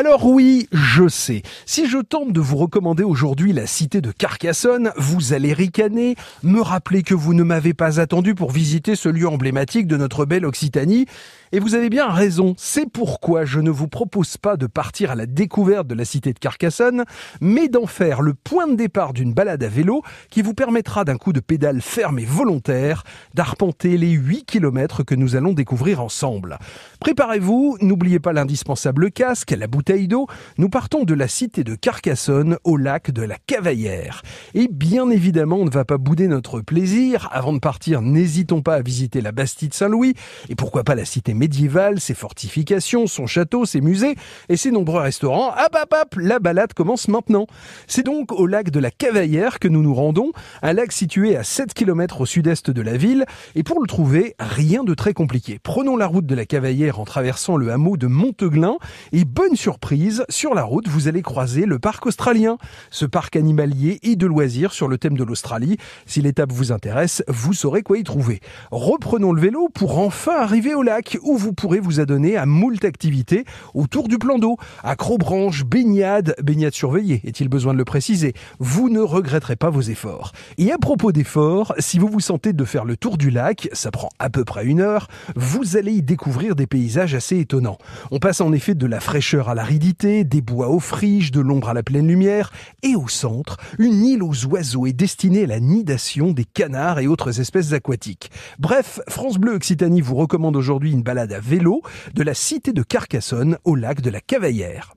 Alors oui, je sais. Si je tente de vous recommander aujourd'hui la cité de Carcassonne, vous allez ricaner, me rappeler que vous ne m'avez pas attendu pour visiter ce lieu emblématique de notre belle Occitanie. Et vous avez bien raison, c'est pourquoi je ne vous propose pas de partir à la découverte de la cité de Carcassonne, mais d'en faire le point de départ d'une balade à vélo qui vous permettra d'un coup de pédale ferme et volontaire d'arpenter les 8 km que nous allons découvrir ensemble. Préparez-vous, n'oubliez pas l'indispensable casque, la bouteille nous partons de la cité de Carcassonne au lac de la Cavaillère. Et bien évidemment, on ne va pas bouder notre plaisir. Avant de partir, n'hésitons pas à visiter la Bastide Saint-Louis et pourquoi pas la cité médiévale, ses fortifications, son château, ses musées et ses nombreux restaurants. Hop hop hop, la balade commence maintenant. C'est donc au lac de la Cavaillère que nous nous rendons, un lac situé à 7 km au sud-est de la ville et pour le trouver, rien de très compliqué. Prenons la route de la Cavaillère en traversant le hameau de Monteglin et bonne surprise, sur la route, vous allez croiser le parc australien, ce parc animalier et de loisirs sur le thème de l'Australie. Si l'étape vous intéresse, vous saurez quoi y trouver. Reprenons le vélo pour enfin arriver au lac où vous pourrez vous adonner à moult activités autour du plan d'eau. Acrobranche, baignade, baignade surveillée, est-il besoin de le préciser? Vous ne regretterez pas vos efforts. Et à propos d'efforts, si vous vous sentez de faire le tour du lac, ça prend à peu près une heure, vous allez y découvrir des paysages assez étonnants. On passe en effet de la fraîcheur à l'aridité, des bois aux friches, de l'ombre à la pleine lumière, et au centre, une île aux oiseaux est destinée à la nidation des canards et autres espèces aquatiques. Bref, France Bleu Occitanie vous recommande aujourd'hui une balade à vélo de la cité de Carcassonne au lac de la Cavaillère.